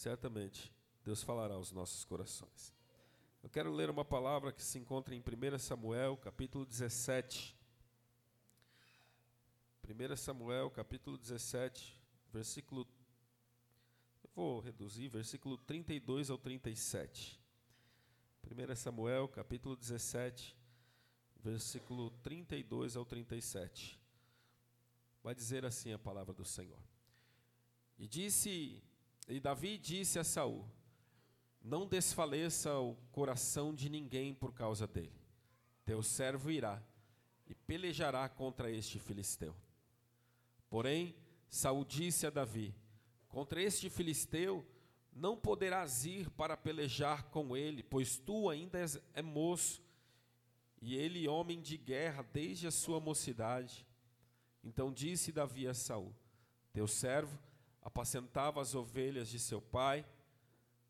certamente Deus falará aos nossos corações. Eu quero ler uma palavra que se encontra em 1 Samuel, capítulo 17. 1 Samuel, capítulo 17, versículo. Eu vou reduzir, versículo 32 ao 37. 1 Samuel, capítulo 17, versículo 32 ao 37. Vai dizer assim a palavra do Senhor. E disse, e Davi disse a Saul: não desfaleça o coração de ninguém por causa dele. Teu servo irá e pelejará contra este filisteu. Porém, Saul disse a Davi: Contra este filisteu não poderás ir para pelejar com ele, pois tu ainda és é moço e ele homem de guerra desde a sua mocidade. Então disse Davi a Saul: Teu servo apacentava as ovelhas de seu pai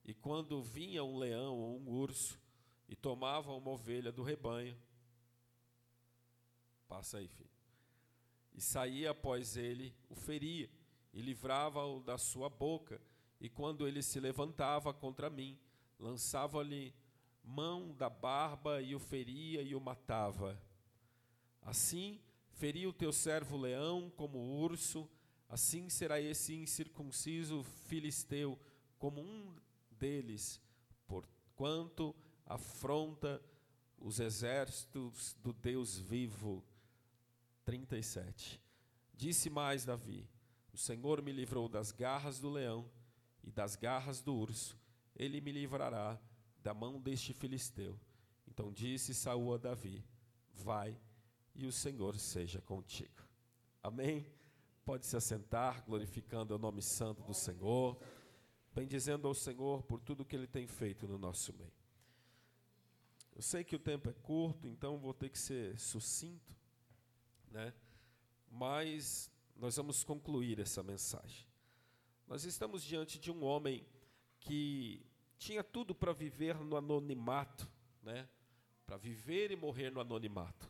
e quando vinha um leão ou um urso e tomava uma ovelha do rebanho, passa aí, filho, e saía após ele, o feria e livrava-o da sua boca. E quando ele se levantava contra mim, lançava-lhe mão da barba e o feria e o matava. Assim, feria o teu servo leão como urso, assim será esse incircunciso filisteu como um deles, porquanto afronta os exércitos do Deus vivo. 37. Disse mais Davi: O Senhor me livrou das garras do leão e das garras do urso. Ele me livrará da mão deste filisteu. Então disse Saul a Davi: Vai e o Senhor seja contigo. Amém. Pode se assentar, glorificando o nome santo do Senhor bendizendo ao Senhor por tudo que Ele tem feito no nosso meio. Eu sei que o tempo é curto, então vou ter que ser sucinto, né? mas nós vamos concluir essa mensagem. Nós estamos diante de um homem que tinha tudo para viver no anonimato, né? para viver e morrer no anonimato.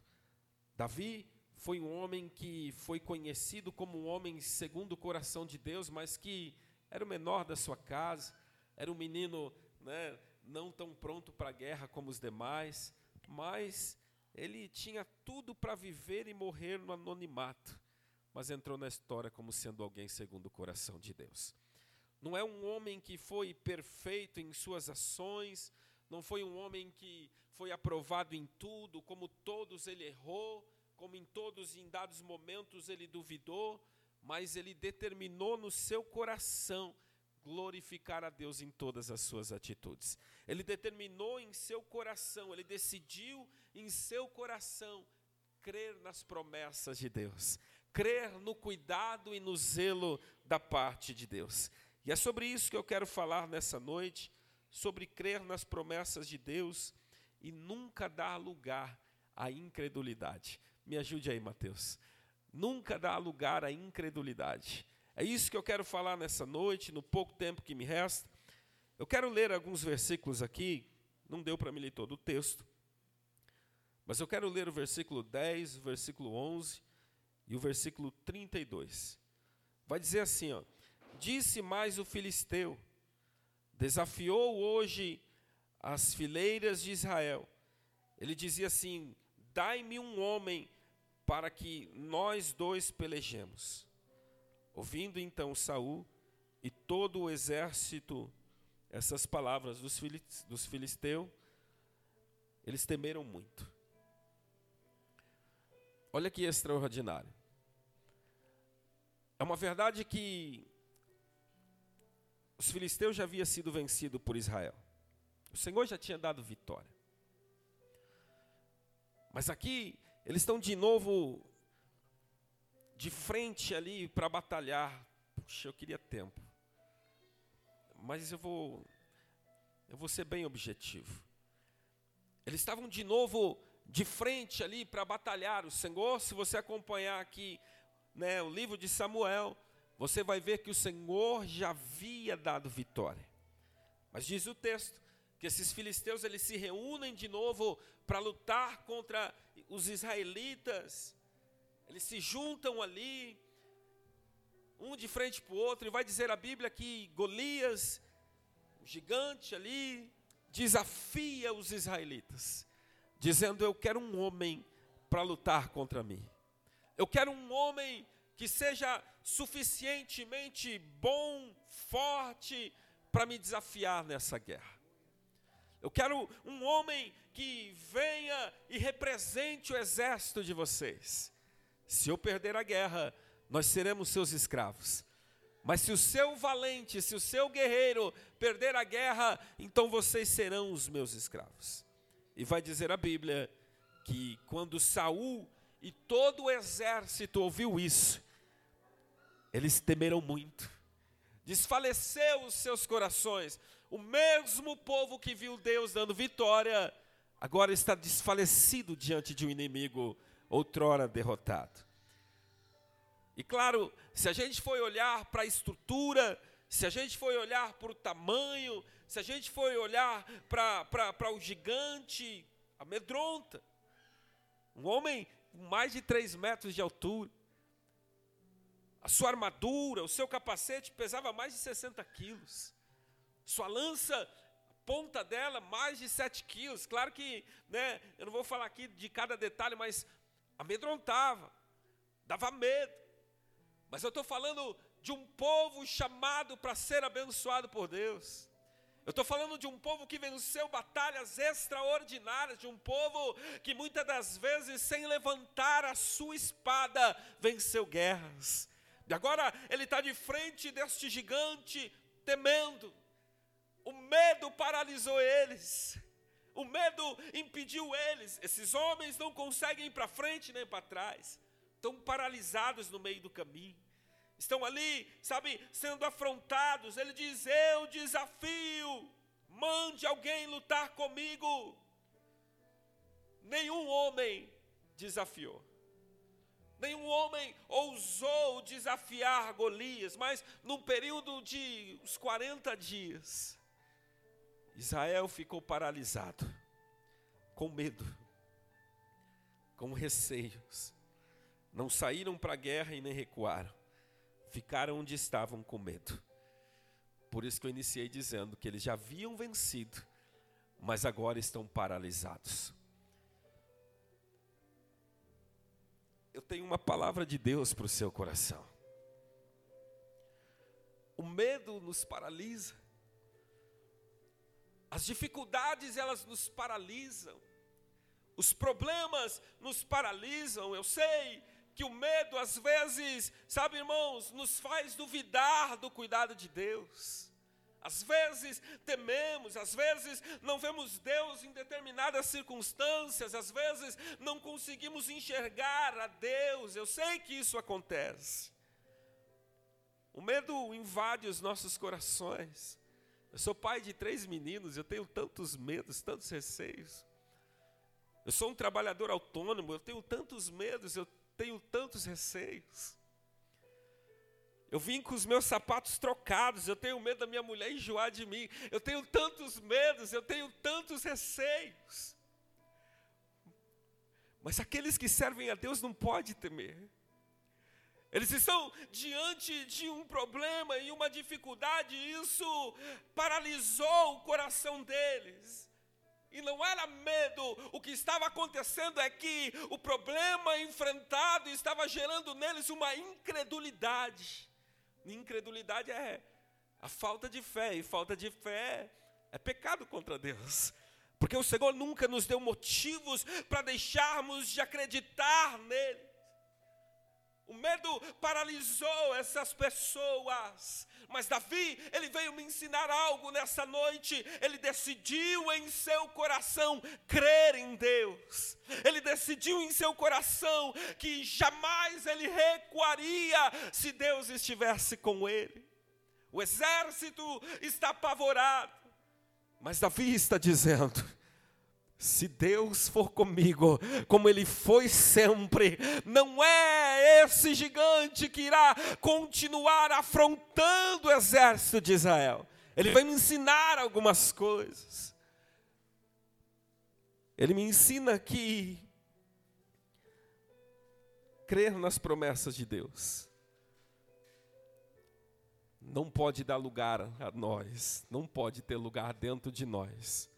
Davi foi um homem que foi conhecido como um homem segundo o coração de Deus, mas que era o menor da sua casa, era um menino né, não tão pronto para a guerra como os demais, mas ele tinha tudo para viver e morrer no anonimato, mas entrou na história como sendo alguém segundo o coração de Deus. Não é um homem que foi perfeito em suas ações, não foi um homem que foi aprovado em tudo, como todos ele errou, como em todos em dados momentos ele duvidou, mas ele determinou no seu coração glorificar a Deus em todas as suas atitudes. Ele determinou em seu coração, ele decidiu em seu coração crer nas promessas de Deus, crer no cuidado e no zelo da parte de Deus. E é sobre isso que eu quero falar nessa noite, sobre crer nas promessas de Deus e nunca dar lugar à incredulidade. Me ajude aí, Mateus nunca dá lugar à incredulidade. É isso que eu quero falar nessa noite, no pouco tempo que me resta. Eu quero ler alguns versículos aqui, não deu para me ler todo o texto, mas eu quero ler o versículo 10, o versículo 11 e o versículo 32. Vai dizer assim, ó: Disse mais o filisteu: Desafiou hoje as fileiras de Israel. Ele dizia assim: Dai-me um homem para que nós dois pelejemos. Ouvindo então Saul e todo o exército essas palavras dos filisteus, eles temeram muito. Olha que extraordinário. É uma verdade que os filisteus já haviam sido vencidos por Israel. O Senhor já tinha dado vitória. Mas aqui eles estão de novo de frente ali para batalhar. Puxa, eu queria tempo. Mas eu vou eu vou ser bem objetivo. Eles estavam de novo de frente ali para batalhar. O Senhor, se você acompanhar aqui, né, o livro de Samuel, você vai ver que o Senhor já havia dado vitória. Mas diz o texto que esses filisteus eles se reúnem de novo para lutar contra os israelitas. Eles se juntam ali, um de frente para o outro, e vai dizer a Bíblia que Golias gigante ali, desafia os israelitas, dizendo: Eu quero um homem para lutar contra mim. Eu quero um homem que seja suficientemente bom, forte, para me desafiar nessa guerra. Eu quero um homem que venha e represente o exército de vocês. Se eu perder a guerra, nós seremos seus escravos. Mas se o seu valente, se o seu guerreiro perder a guerra, então vocês serão os meus escravos. E vai dizer a Bíblia que quando Saul e todo o exército ouviu isso, eles temeram muito. Desfaleceu os seus corações. O mesmo povo que viu Deus dando vitória, agora está desfalecido diante de um inimigo outrora derrotado. E claro, se a gente for olhar para a estrutura, se a gente for olhar para o tamanho, se a gente for olhar para o gigante, amedronta. Um homem com mais de 3 metros de altura. A sua armadura, o seu capacete pesava mais de 60 quilos. Sua lança, a ponta dela, mais de 7 quilos. Claro que, né, eu não vou falar aqui de cada detalhe, mas amedrontava, dava medo. Mas eu estou falando de um povo chamado para ser abençoado por Deus. Eu estou falando de um povo que venceu batalhas extraordinárias, de um povo que muitas das vezes, sem levantar a sua espada, venceu guerras. E agora ele está de frente deste gigante, temendo. O medo paralisou eles. O medo impediu eles. Esses homens não conseguem ir para frente nem para trás estão paralisados no meio do caminho, estão ali, sabe, sendo afrontados. Ele diz: Eu desafio, mande alguém lutar comigo. Nenhum homem desafiou. Nenhum homem ousou desafiar Golias, mas num período de uns 40 dias, Israel ficou paralisado, com medo, com receios não saíram para a guerra e nem recuaram. Ficaram onde estavam com medo. Por isso que eu iniciei dizendo que eles já haviam vencido, mas agora estão paralisados. Eu tenho uma palavra de Deus para o seu coração. O medo nos paralisa. As dificuldades elas nos paralisam. Os problemas nos paralisam. Eu sei que o medo, às vezes, sabe, irmãos, nos faz duvidar do cuidado de Deus. Às vezes tememos, às vezes não vemos Deus em determinadas circunstâncias, às vezes não conseguimos enxergar a Deus. Eu sei que isso acontece. O medo invade os nossos corações. Eu sou pai de três meninos, eu tenho tantos medos, tantos receios. Eu sou um trabalhador autônomo, eu tenho tantos medos, eu tenho tantos receios. Eu vim com os meus sapatos trocados, eu tenho medo da minha mulher enjoar de mim. Eu tenho tantos medos, eu tenho tantos receios. Mas aqueles que servem a Deus não podem temer. Eles estão diante de um problema e uma dificuldade, e isso paralisou o coração deles. E não era medo, o que estava acontecendo é que o problema enfrentado estava gerando neles uma incredulidade. incredulidade é a falta de fé, e falta de fé é pecado contra Deus. Porque o Senhor nunca nos deu motivos para deixarmos de acreditar nele. O medo paralisou essas pessoas. Mas Davi, ele veio me ensinar algo nessa noite. Ele decidiu em seu coração crer em Deus. Ele decidiu em seu coração que jamais ele recuaria se Deus estivesse com ele. O exército está apavorado. Mas Davi está dizendo: se Deus for comigo, como Ele foi sempre, não é esse gigante que irá continuar afrontando o exército de Israel. Ele vai me ensinar algumas coisas. Ele me ensina que crer nas promessas de Deus não pode dar lugar a nós, não pode ter lugar dentro de nós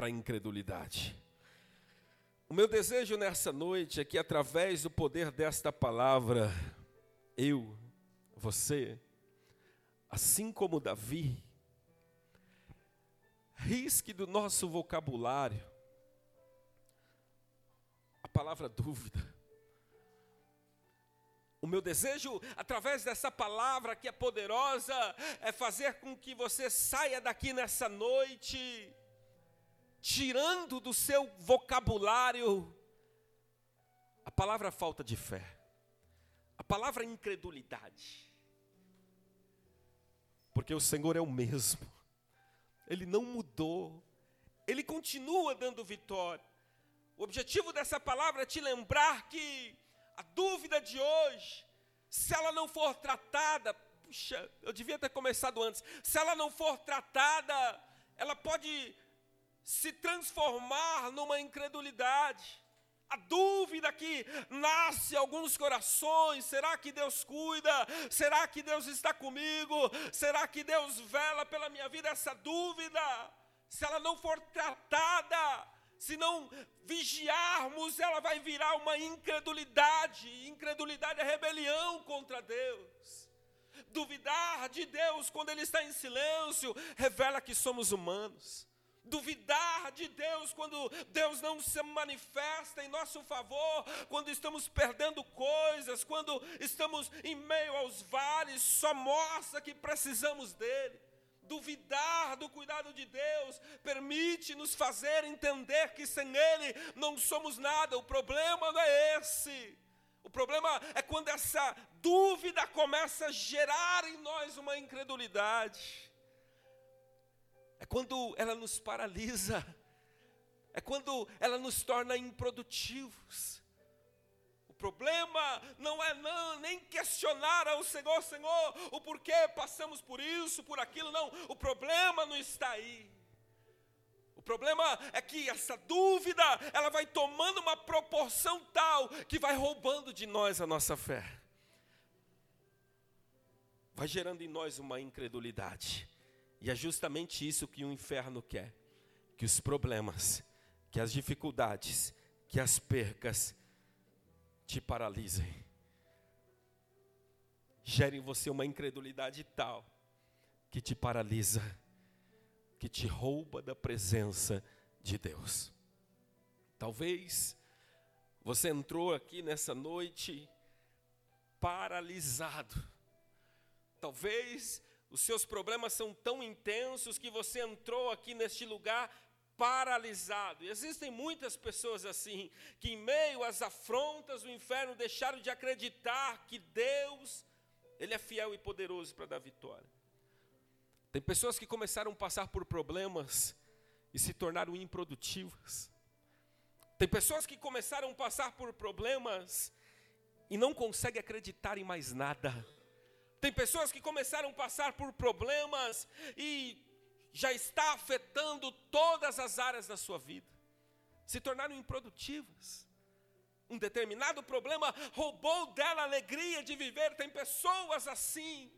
para a incredulidade. O meu desejo nessa noite é que, através do poder desta palavra, eu, você, assim como Davi, risque do nosso vocabulário a palavra dúvida. O meu desejo, através dessa palavra que é poderosa, é fazer com que você saia daqui nessa noite, tirando do seu vocabulário a palavra falta de fé, a palavra incredulidade. Porque o Senhor é o mesmo, Ele não mudou, Ele continua dando vitória. O objetivo dessa palavra é te lembrar que a dúvida de hoje, se ela não for tratada, puxa, eu devia ter começado antes, se ela não for tratada, ela pode se transformar numa incredulidade. A dúvida que nasce em alguns corações: será que Deus cuida? Será que Deus está comigo? Será que Deus vela pela minha vida? Essa dúvida, se ela não for tratada, se não vigiarmos, ela vai virar uma incredulidade. Incredulidade é rebelião contra Deus. Duvidar de Deus quando Ele está em silêncio revela que somos humanos. Duvidar de Deus quando Deus não se manifesta em nosso favor, quando estamos perdendo coisas, quando estamos em meio aos vales, só mostra que precisamos dEle duvidar do cuidado de Deus, permite nos fazer entender que sem Ele não somos nada. O problema não é esse. O problema é quando essa dúvida começa a gerar em nós uma incredulidade. É quando ela nos paralisa. É quando ela nos torna improdutivos problema não é não, nem questionar ao Senhor, Senhor, o porquê passamos por isso, por aquilo, não. O problema não está aí. O problema é que essa dúvida, ela vai tomando uma proporção tal que vai roubando de nós a nossa fé. Vai gerando em nós uma incredulidade. E é justamente isso que o inferno quer: que os problemas, que as dificuldades, que as percas, te paralisem. Gere em você uma incredulidade tal que te paralisa, que te rouba da presença de Deus. Talvez você entrou aqui nessa noite paralisado. Talvez os seus problemas são tão intensos que você entrou aqui neste lugar paralisado. E existem muitas pessoas assim, que em meio às afrontas do inferno deixaram de acreditar que Deus, Ele é fiel e poderoso para dar vitória. Tem pessoas que começaram a passar por problemas e se tornaram improdutivas. Tem pessoas que começaram a passar por problemas e não conseguem acreditar em mais nada. Tem pessoas que começaram a passar por problemas e já está afetando todas as áreas da sua vida, se tornaram improdutivas. Um determinado problema roubou dela a alegria de viver. Tem pessoas assim,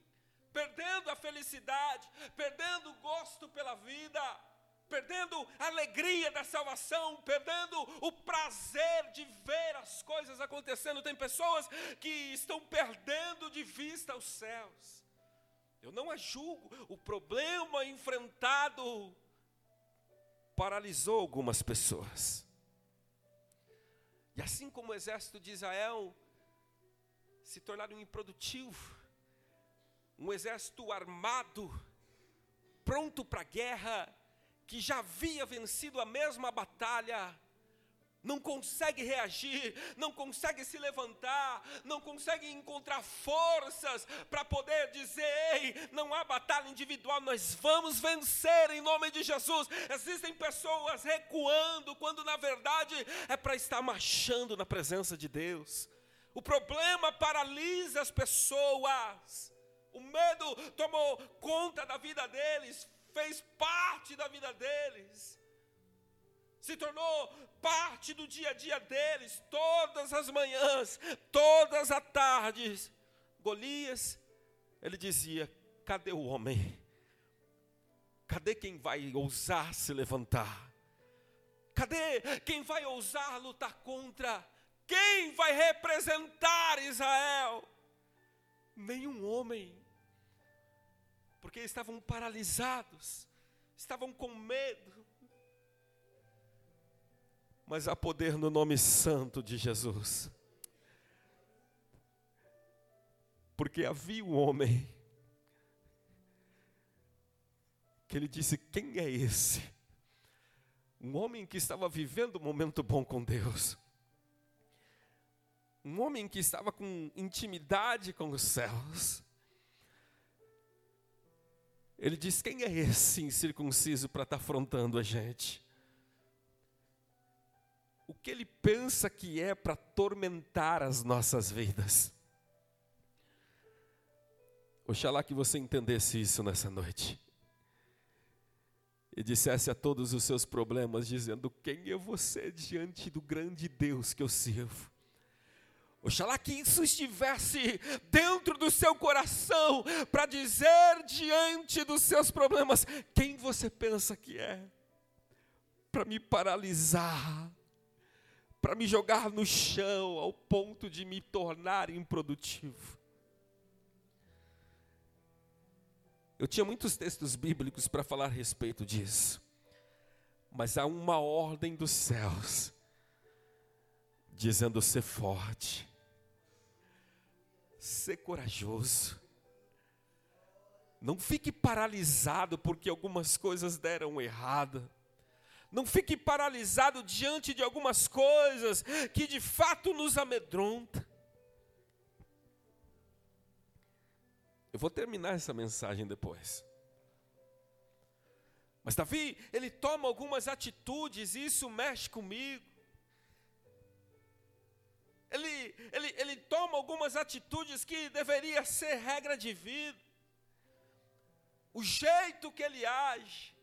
perdendo a felicidade, perdendo o gosto pela vida, perdendo a alegria da salvação, perdendo o prazer de ver as coisas acontecendo. Tem pessoas que estão perdendo de vista os céus. Eu não a julgo. O problema enfrentado paralisou algumas pessoas. E assim como o exército de Israel se tornaram improdutivo, um exército armado, pronto para a guerra, que já havia vencido a mesma batalha, não consegue reagir, não consegue se levantar, não consegue encontrar forças para poder dizer: ei, não há batalha individual, nós vamos vencer em nome de Jesus. Existem pessoas recuando, quando na verdade é para estar marchando na presença de Deus. O problema paralisa as pessoas, o medo tomou conta da vida deles, fez parte da vida deles se tornou parte do dia a dia deles, todas as manhãs, todas as tardes. Golias ele dizia: cadê o homem? Cadê quem vai ousar se levantar? Cadê quem vai ousar lutar contra? Quem vai representar Israel? Nenhum homem, porque estavam paralisados, estavam com medo. Mas há poder no nome santo de Jesus. Porque havia um homem que ele disse: Quem é esse? Um homem que estava vivendo um momento bom com Deus. Um homem que estava com intimidade com os céus. Ele diz: Quem é esse incircunciso para estar tá afrontando a gente? O que ele pensa que é para tormentar as nossas vidas? Oxalá que você entendesse isso nessa noite e dissesse a todos os seus problemas, dizendo: Quem é você diante do grande Deus que eu sirvo? Oxalá que isso estivesse dentro do seu coração, para dizer diante dos seus problemas: Quem você pensa que é? Para me paralisar, para me jogar no chão ao ponto de me tornar improdutivo. Eu tinha muitos textos bíblicos para falar a respeito disso. Mas há uma ordem dos céus dizendo ser forte, ser corajoso. Não fique paralisado porque algumas coisas deram errado. Não fique paralisado diante de algumas coisas que de fato nos amedrontam. Eu vou terminar essa mensagem depois. Mas Davi, ele toma algumas atitudes, e isso mexe comigo. Ele, ele, ele toma algumas atitudes que deveria ser regra de vida. O jeito que ele age,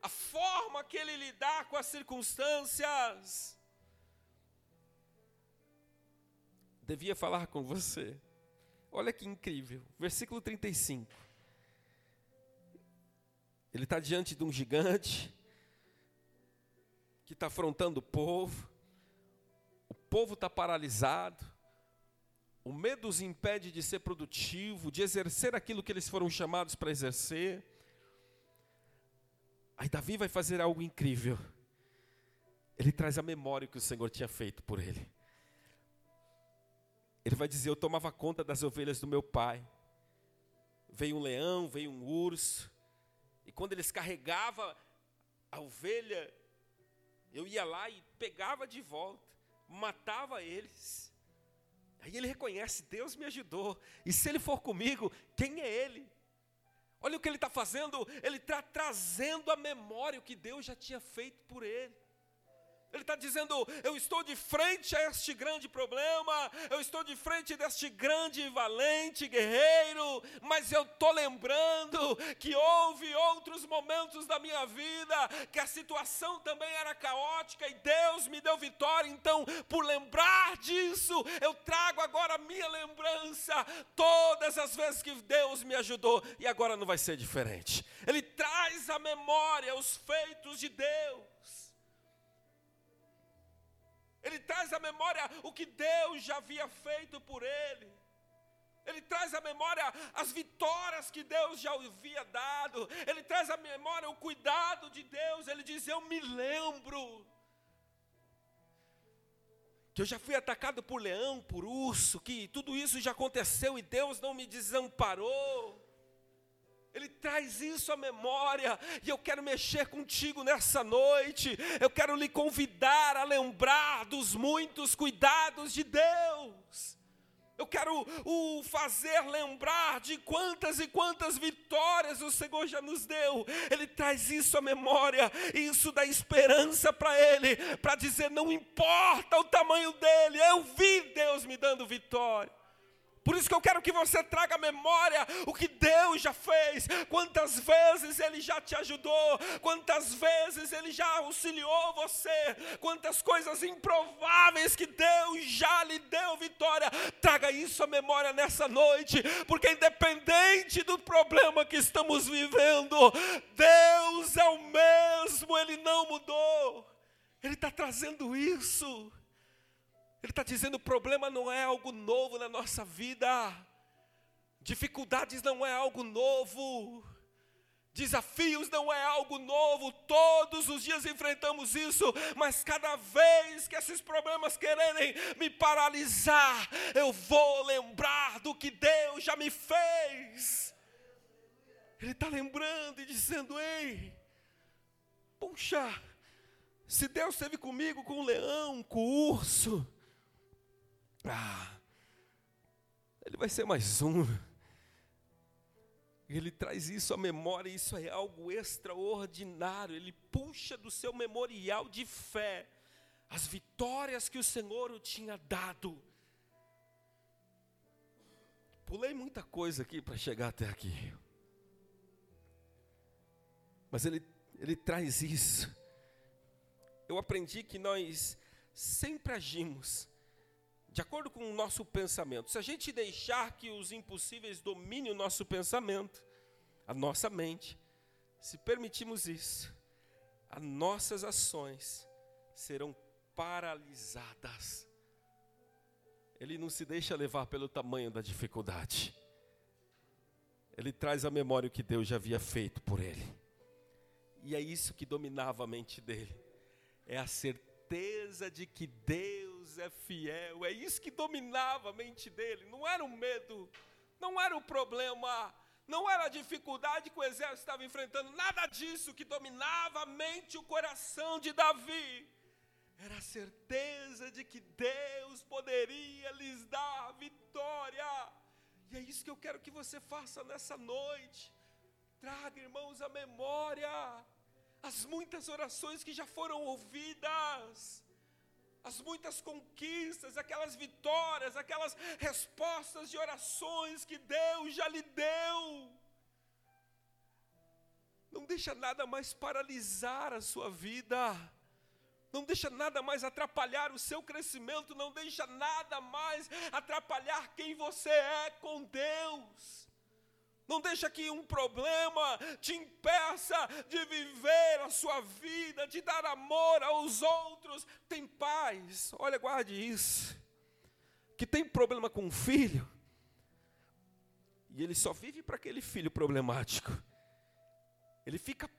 a forma que ele lidar com as circunstâncias. Devia falar com você. Olha que incrível. Versículo 35. Ele está diante de um gigante que está afrontando o povo. O povo está paralisado. O medo os impede de ser produtivo, de exercer aquilo que eles foram chamados para exercer. Aí Davi vai fazer algo incrível. Ele traz a memória que o Senhor tinha feito por ele. Ele vai dizer: Eu tomava conta das ovelhas do meu pai. Veio um leão, veio um urso. E quando eles carregavam a ovelha, eu ia lá e pegava de volta, matava eles. Aí ele reconhece: Deus me ajudou. E se ele for comigo, quem é ele? Olha o que ele está fazendo, ele está trazendo à memória o que Deus já tinha feito por ele. Ele está dizendo: Eu estou de frente a este grande problema, eu estou de frente deste grande valente guerreiro, mas eu estou lembrando que houve outros momentos da minha vida que a situação também era caótica e Deus me deu vitória. Então, por lembrar disso, eu trago agora a minha lembrança, todas as vezes que Deus me ajudou, e agora não vai ser diferente. Ele traz à memória os feitos de Deus. Ele traz à memória o que Deus já havia feito por ele. Ele traz à memória as vitórias que Deus já havia dado. Ele traz à memória o cuidado de Deus. Ele diz: Eu me lembro que eu já fui atacado por leão, por urso, que tudo isso já aconteceu e Deus não me desamparou. Ele traz isso à memória, e eu quero mexer contigo nessa noite. Eu quero lhe convidar a lembrar dos muitos cuidados de Deus. Eu quero o fazer lembrar de quantas e quantas vitórias o Senhor já nos deu. Ele traz isso à memória, isso dá esperança para ele, para dizer: não importa o tamanho dele, eu vi Deus me dando vitória. Por isso que eu quero que você traga à memória o que Deus já fez, quantas vezes Ele já te ajudou, quantas vezes Ele já auxiliou você, quantas coisas improváveis que Deus já lhe deu vitória. Traga isso à memória nessa noite, porque independente do problema que estamos vivendo, Deus é o mesmo, Ele não mudou, Ele está trazendo isso. Ele está dizendo: o problema não é algo novo na nossa vida, dificuldades não é algo novo, desafios não é algo novo, todos os dias enfrentamos isso, mas cada vez que esses problemas quererem me paralisar, eu vou lembrar do que Deus já me fez. Ele está lembrando e dizendo: ei, puxa, se Deus esteve comigo com o leão, com o urso, ah, ele vai ser mais um. Ele traz isso à memória, isso é algo extraordinário. Ele puxa do seu memorial de fé as vitórias que o Senhor o tinha dado. Pulei muita coisa aqui para chegar até aqui. Mas ele, ele traz isso. Eu aprendi que nós sempre agimos de acordo com o nosso pensamento. Se a gente deixar que os impossíveis dominem o nosso pensamento, a nossa mente, se permitirmos isso, as nossas ações serão paralisadas. Ele não se deixa levar pelo tamanho da dificuldade. Ele traz à memória o que Deus já havia feito por ele. E é isso que dominava a mente dele. É a certeza de que Deus Deus é fiel. É isso que dominava a mente dele. Não era o medo, não era o problema, não era a dificuldade que o exército estava enfrentando, nada disso que dominava a mente e o coração de Davi. Era a certeza de que Deus poderia lhes dar vitória. E é isso que eu quero que você faça nessa noite. Traga, irmãos, a memória as muitas orações que já foram ouvidas as muitas conquistas, aquelas vitórias, aquelas respostas de orações que Deus já lhe deu. Não deixa nada mais paralisar a sua vida. Não deixa nada mais atrapalhar o seu crescimento, não deixa nada mais atrapalhar quem você é com Deus. Não deixa que um problema te impeça de viver a sua vida, de dar amor aos outros. Tem paz, olha, guarde isso. Que tem problema com um filho, e ele só vive para aquele filho problemático. Ele fica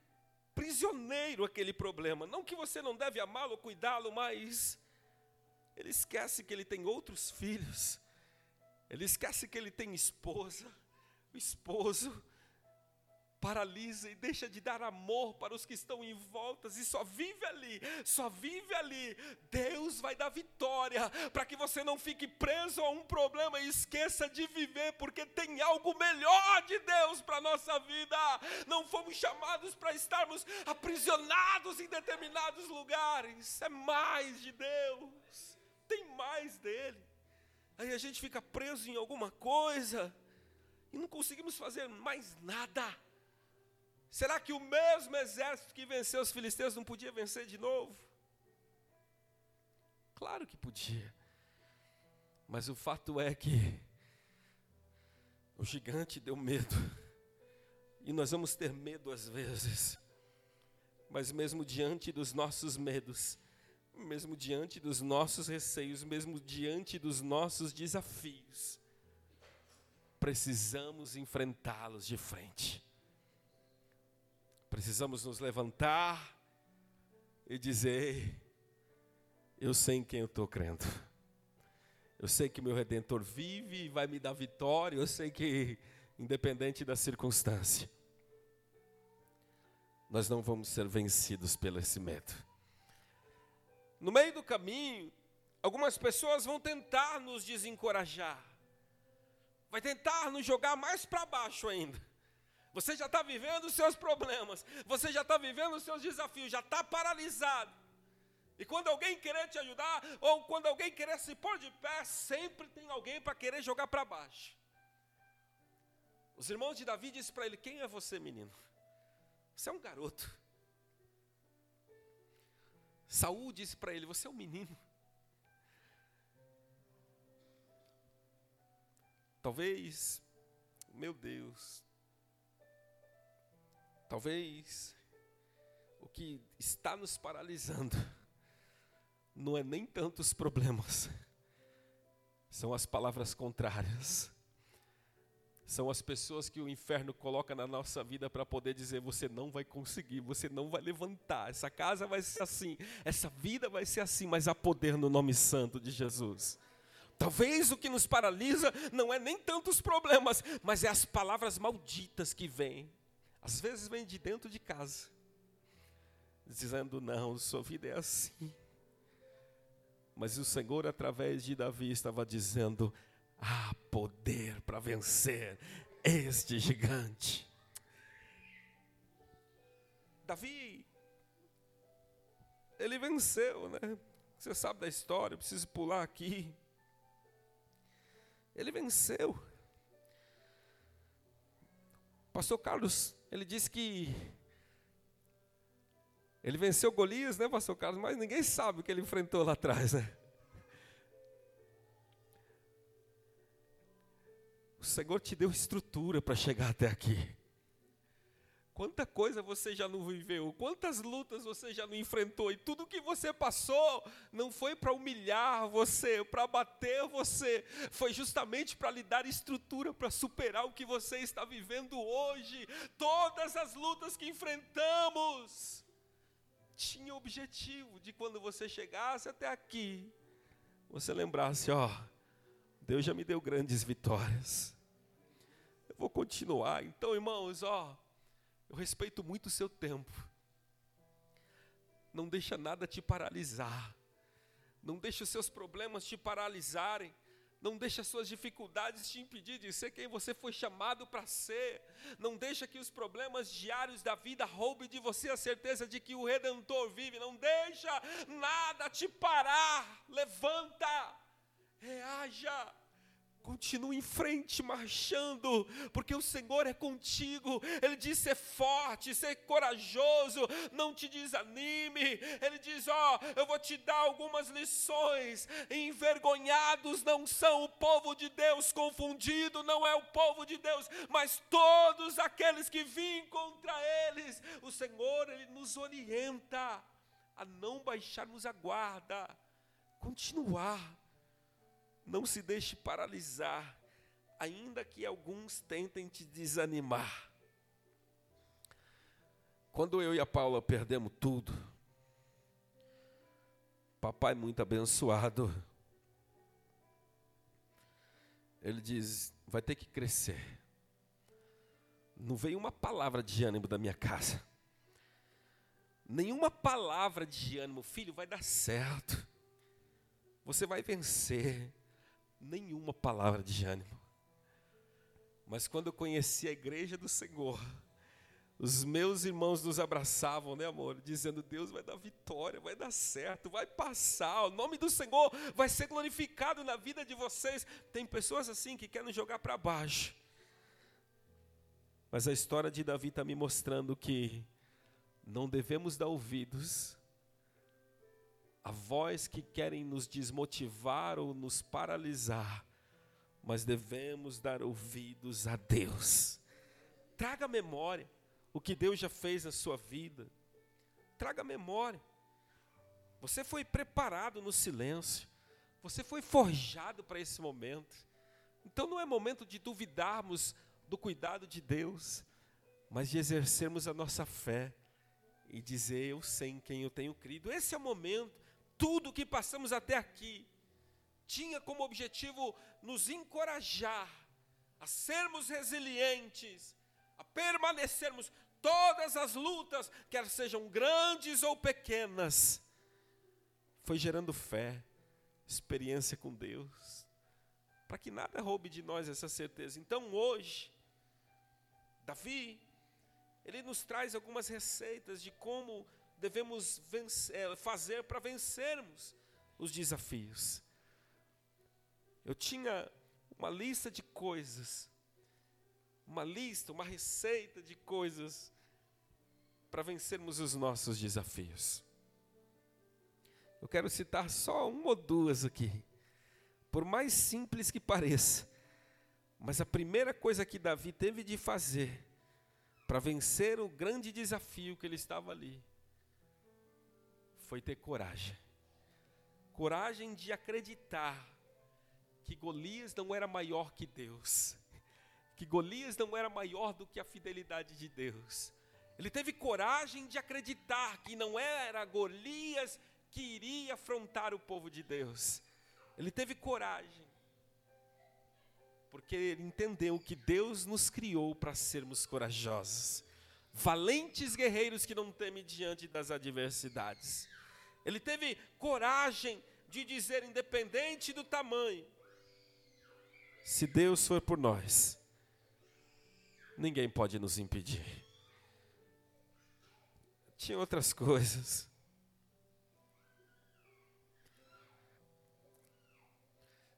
prisioneiro aquele problema. Não que você não deve amá-lo cuidá-lo, mas ele esquece que ele tem outros filhos. Ele esquece que ele tem esposa o esposo paralisa e deixa de dar amor para os que estão em voltas e só vive ali, só vive ali. Deus vai dar vitória para que você não fique preso a um problema e esqueça de viver, porque tem algo melhor de Deus para a nossa vida. Não fomos chamados para estarmos aprisionados em determinados lugares, é mais de Deus, tem mais dele. Aí a gente fica preso em alguma coisa e não conseguimos fazer mais nada. Será que o mesmo exército que venceu os filisteus não podia vencer de novo? Claro que podia. Mas o fato é que o gigante deu medo. E nós vamos ter medo às vezes. Mas mesmo diante dos nossos medos, mesmo diante dos nossos receios, mesmo diante dos nossos desafios, precisamos enfrentá-los de frente. Precisamos nos levantar e dizer: Eu sei em quem eu estou crendo. Eu sei que meu redentor vive e vai me dar vitória. Eu sei que, independente da circunstância, nós não vamos ser vencidos pelo esse medo. No meio do caminho, algumas pessoas vão tentar nos desencorajar vai tentar nos jogar mais para baixo ainda. Você já está vivendo os seus problemas, você já está vivendo os seus desafios, já está paralisado. E quando alguém querer te ajudar, ou quando alguém querer se pôr de pé, sempre tem alguém para querer jogar para baixo. Os irmãos de Davi disseram para ele: Quem é você, menino? Você é um garoto. Saul disse para ele: Você é um menino. Talvez, meu Deus, talvez o que está nos paralisando não é nem tantos problemas, são as palavras contrárias. São as pessoas que o inferno coloca na nossa vida para poder dizer: você não vai conseguir, você não vai levantar, essa casa vai ser assim, essa vida vai ser assim, mas há poder no nome santo de Jesus. Talvez o que nos paralisa não é nem tantos problemas, mas é as palavras malditas que vêm. Às vezes vem de dentro de casa, dizendo: não, sua vida é assim. Mas o Senhor, através de Davi, estava dizendo: há poder para vencer este gigante. Davi, ele venceu, né? Você sabe da história, eu preciso pular aqui. Ele venceu. Pastor Carlos, ele disse que ele venceu Golias, né, Pastor Carlos? Mas ninguém sabe o que ele enfrentou lá atrás, né? O Senhor te deu estrutura para chegar até aqui. Quanta coisa você já não viveu, quantas lutas você já não enfrentou, e tudo que você passou não foi para humilhar você, para bater você, foi justamente para lhe dar estrutura para superar o que você está vivendo hoje. Todas as lutas que enfrentamos tinha o objetivo de quando você chegasse até aqui, você lembrasse: ó, Deus já me deu grandes vitórias. Eu vou continuar. Então, irmãos, ó, eu respeito muito o seu tempo. Não deixa nada te paralisar. Não deixa os seus problemas te paralisarem. Não deixa as suas dificuldades te impedir de ser quem você foi chamado para ser. Não deixa que os problemas diários da vida roubem de você a certeza de que o Redentor vive. Não deixa nada te parar. Levanta, reaja. Continue em frente, marchando, porque o Senhor é contigo. Ele diz: ser forte, ser corajoso, não te desanime. Ele diz: Ó, oh, eu vou te dar algumas lições. Envergonhados não são o povo de Deus, confundido não é o povo de Deus, mas todos aqueles que vêm contra eles. O Senhor, Ele nos orienta a não baixarmos a guarda, continuar não se deixe paralisar, ainda que alguns tentem te desanimar. Quando eu e a Paula perdemos tudo, papai muito abençoado, ele diz: vai ter que crescer. Não veio uma palavra de ânimo da minha casa. Nenhuma palavra de ânimo, filho, vai dar certo. Você vai vencer nenhuma palavra de ânimo. Mas quando eu conheci a igreja do Senhor, os meus irmãos nos abraçavam, né, amor? Dizendo: Deus vai dar vitória, vai dar certo, vai passar, o nome do Senhor vai ser glorificado na vida de vocês. Tem pessoas assim que querem jogar para baixo. Mas a história de Davi está me mostrando que não devemos dar ouvidos a voz que querem nos desmotivar ou nos paralisar, mas devemos dar ouvidos a Deus. Traga memória o que Deus já fez na sua vida. Traga memória. Você foi preparado no silêncio. Você foi forjado para esse momento. Então não é momento de duvidarmos do cuidado de Deus, mas de exercermos a nossa fé e dizer: Eu sei em quem eu tenho crido. Esse é o momento tudo o que passamos até aqui tinha como objetivo nos encorajar a sermos resilientes, a permanecermos todas as lutas, quer sejam grandes ou pequenas, foi gerando fé, experiência com Deus, para que nada roube de nós essa certeza. Então hoje, Davi, ele nos traz algumas receitas de como devemos vencer, é, fazer para vencermos os desafios. Eu tinha uma lista de coisas, uma lista, uma receita de coisas para vencermos os nossos desafios. Eu quero citar só uma ou duas aqui, por mais simples que pareça, mas a primeira coisa que Davi teve de fazer para vencer o grande desafio que ele estava ali foi ter coragem. Coragem de acreditar que Golias não era maior que Deus, que Golias não era maior do que a fidelidade de Deus. Ele teve coragem de acreditar que não era Golias que iria afrontar o povo de Deus. Ele teve coragem, porque ele entendeu que Deus nos criou para sermos corajosos, valentes guerreiros que não temem diante das adversidades. Ele teve coragem de dizer, independente do tamanho, se Deus for por nós, ninguém pode nos impedir. Tinha outras coisas.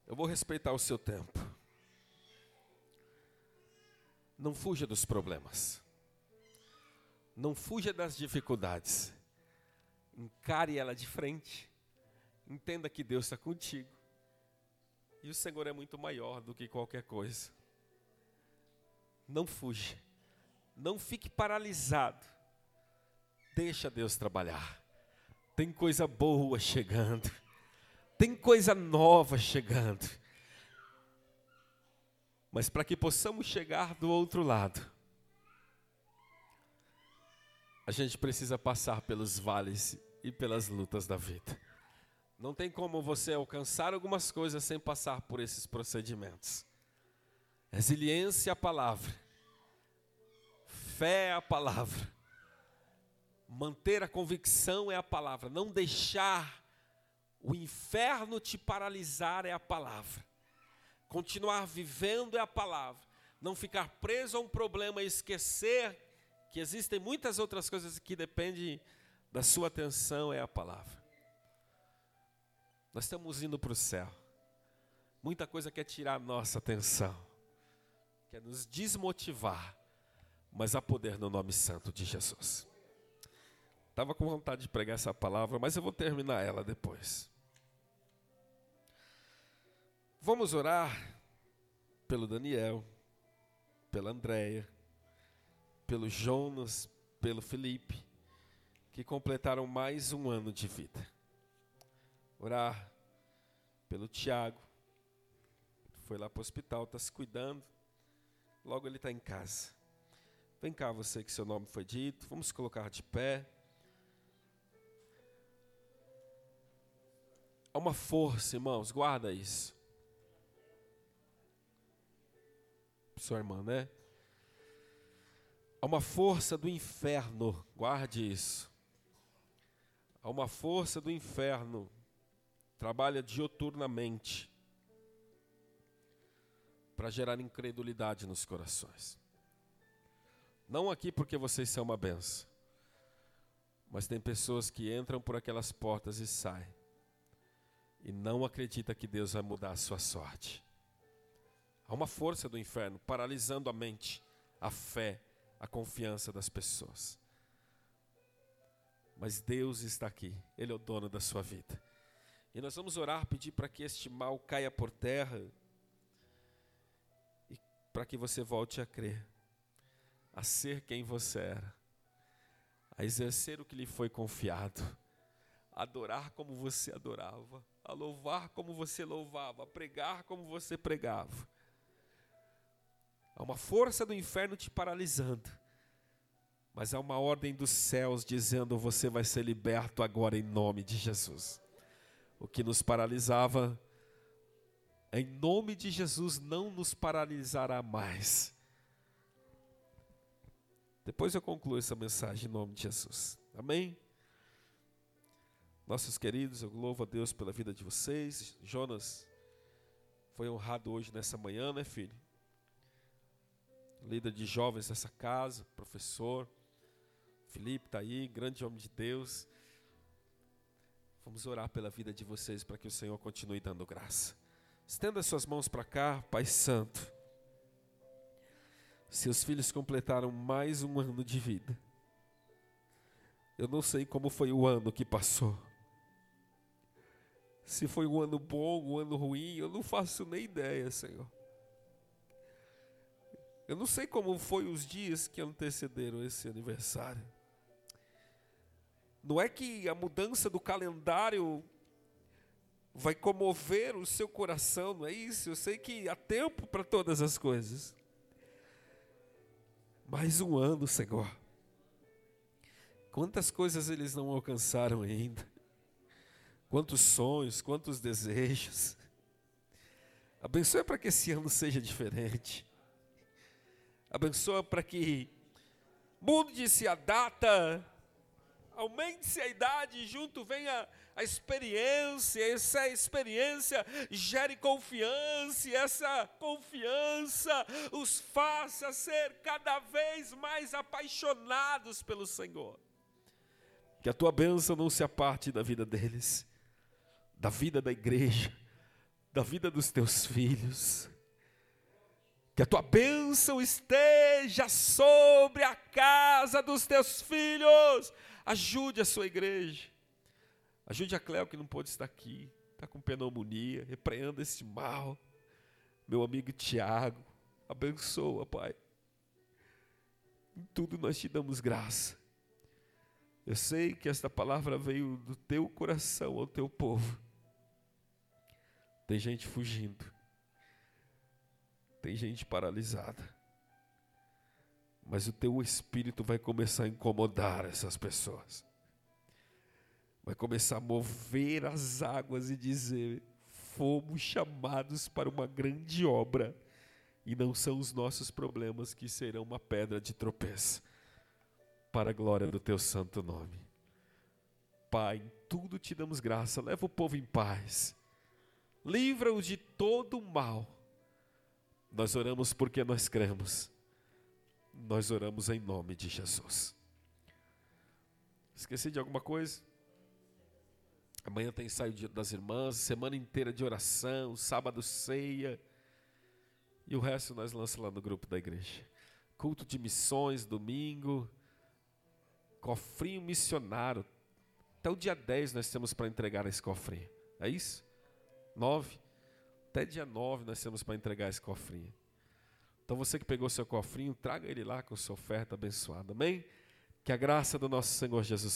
Eu vou respeitar o seu tempo. Não fuja dos problemas. Não fuja das dificuldades. Encare ela de frente. Entenda que Deus está contigo. E o Senhor é muito maior do que qualquer coisa. Não fuja. Não fique paralisado. Deixa Deus trabalhar. Tem coisa boa chegando. Tem coisa nova chegando. Mas para que possamos chegar do outro lado, a gente precisa passar pelos vales e pelas lutas da vida. Não tem como você alcançar algumas coisas sem passar por esses procedimentos. Resiliência é a palavra, fé é a palavra, manter a convicção é a palavra, não deixar o inferno te paralisar é a palavra. Continuar vivendo é a palavra. Não ficar preso a um problema e esquecer que existem muitas outras coisas que dependem da sua atenção é a palavra. Nós estamos indo para o céu. Muita coisa quer tirar a nossa atenção, quer nos desmotivar, mas há poder no nome santo de Jesus. Estava com vontade de pregar essa palavra, mas eu vou terminar ela depois. Vamos orar pelo Daniel, pela Andréia, pelo Jonas, pelo Felipe, que completaram mais um ano de vida. Orar pelo Tiago, foi lá para o hospital, está se cuidando, logo ele está em casa. Vem cá, você que seu nome foi dito, vamos colocar de pé. Há uma força, irmãos, guarda isso. sua irmã, né? Há uma força do inferno, guarde isso. Há uma força do inferno, trabalha dioturnamente para gerar incredulidade nos corações. Não aqui porque vocês são uma benção, mas tem pessoas que entram por aquelas portas e saem e não acredita que Deus vai mudar a sua sorte. Há uma força do inferno paralisando a mente, a fé, a confiança das pessoas. Mas Deus está aqui, Ele é o dono da sua vida. E nós vamos orar, pedir para que este mal caia por terra e para que você volte a crer, a ser quem você era, a exercer o que lhe foi confiado, a adorar como você adorava, a louvar como você louvava, a pregar como você pregava. Há uma força do inferno te paralisando. Mas há uma ordem dos céus dizendo: você vai ser liberto agora em nome de Jesus. O que nos paralisava, em nome de Jesus, não nos paralisará mais. Depois eu concluo essa mensagem em nome de Jesus. Amém? Nossos queridos, eu louvo a Deus pela vida de vocês. Jonas foi honrado hoje nessa manhã, né, filho? líder de jovens dessa casa, professor. Felipe está aí, grande homem de Deus. Vamos orar pela vida de vocês para que o Senhor continue dando graça. Estenda suas mãos para cá, Pai Santo. Seus filhos completaram mais um ano de vida. Eu não sei como foi o ano que passou. Se foi um ano bom, um ano ruim, eu não faço nem ideia, Senhor. Eu não sei como foi os dias que antecederam esse aniversário. Não é que a mudança do calendário vai comover o seu coração, não é isso? Eu sei que há tempo para todas as coisas. Mais um ano, Senhor. Quantas coisas eles não alcançaram ainda? Quantos sonhos, quantos desejos. Abençoa para que esse ano seja diferente. Abençoa para que mude-se a data, aumente-se a idade, junto venha a experiência, essa experiência gere confiança, e essa confiança os faça ser cada vez mais apaixonados pelo Senhor. Que a tua bênção não se aparte da vida deles da vida da igreja, da vida dos teus filhos. Que a tua bênção esteja sobre a casa dos teus filhos. Ajude a sua igreja. Ajude a Cléo que não pôde estar aqui, está com pneumonia. Repreenda esse mal. Meu amigo Tiago, abençoa, Pai. Em tudo nós te damos graça. Eu sei que esta palavra veio do teu coração ao teu povo. Tem gente fugindo. Tem gente paralisada. Mas o teu espírito vai começar a incomodar essas pessoas. Vai começar a mover as águas e dizer: fomos chamados para uma grande obra. E não são os nossos problemas que serão uma pedra de tropeço. Para a glória do teu santo nome. Pai, em tudo te damos graça. Leva o povo em paz livra-o de todo o mal. Nós oramos porque nós cremos. Nós oramos em nome de Jesus. Esqueci de alguma coisa? Amanhã tem ensaio das irmãs, semana inteira de oração, sábado ceia. E o resto nós lançamos lá no grupo da igreja. Culto de missões, domingo. Cofrinho missionário. Até o dia 10 nós temos para entregar esse cofrinho. É isso? 9. Até dia 9 nós temos para entregar esse cofrinho. Então você que pegou seu cofrinho, traga ele lá com sua oferta abençoada. Amém? Que a graça do nosso Senhor Jesus